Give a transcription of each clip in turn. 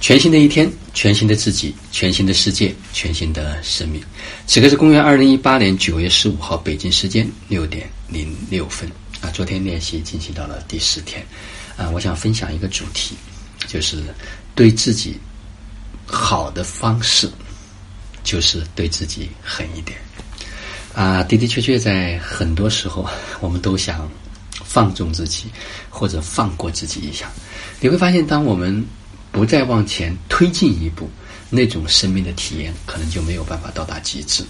全新的一天，全新的自己，全新的世界，全新的生命。此刻是公元二零一八年九月十五号，北京时间六点零六分。啊，昨天练习进行到了第十天。啊，我想分享一个主题，就是对自己好的方式，就是对自己狠一点。啊，的的确确，在很多时候，我们都想放纵自己，或者放过自己一下。你会发现，当我们不再往前推进一步，那种生命的体验可能就没有办法到达极致。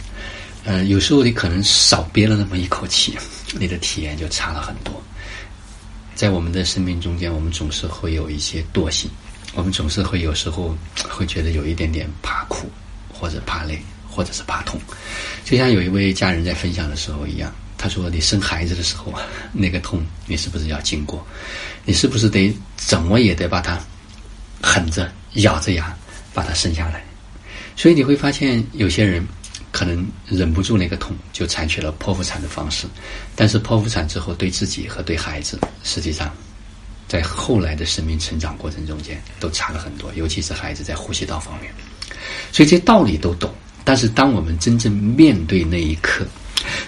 呃，有时候你可能少憋了那么一口气，你的体验就差了很多。在我们的生命中间，我们总是会有一些惰性，我们总是会有时候会觉得有一点点怕苦，或者怕累，或者是怕痛。就像有一位家人在分享的时候一样，他说：“你生孩子的时候，那个痛，你是不是要经过？你是不是得怎么也得把它？”狠着咬着牙把它生下来，所以你会发现有些人可能忍不住那个痛，就采取了剖腹产的方式。但是剖腹产之后，对自己和对孩子，实际上在后来的生命成长过程中间都差了很多，尤其是孩子在呼吸道方面。所以这道理都懂，但是当我们真正面对那一刻，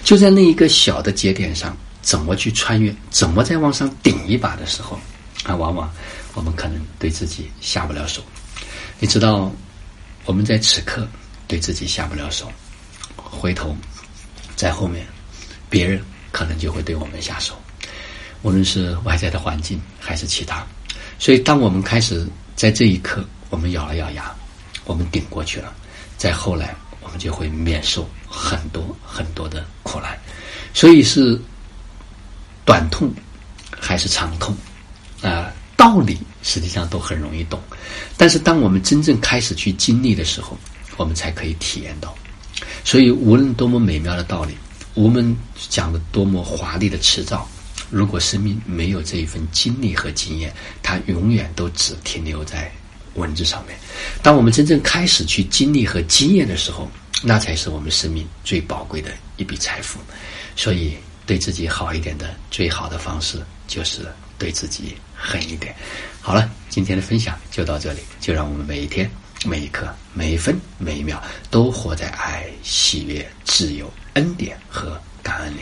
就在那一个小的节点上，怎么去穿越，怎么再往上顶一把的时候，啊，往往。我们可能对自己下不了手，你知道，我们在此刻对自己下不了手，回头在后面，别人可能就会对我们下手，无论是外在的环境还是其他。所以，当我们开始在这一刻，我们咬了咬牙，我们顶过去了，在后来，我们就会免受很多很多的苦难。所以是短痛还是长痛啊？道理实际上都很容易懂，但是当我们真正开始去经历的时候，我们才可以体验到。所以，无论多么美妙的道理，我们讲的多么华丽的辞藻，如果生命没有这一份经历和经验，它永远都只停留在文字上面。当我们真正开始去经历和经验的时候，那才是我们生命最宝贵的一笔财富。所以，对自己好一点的最好的方式，就是对自己。狠一点，好了，今天的分享就到这里，就让我们每一天、每一刻、每一分、每一秒都活在爱、喜悦、自由、恩典和感恩里。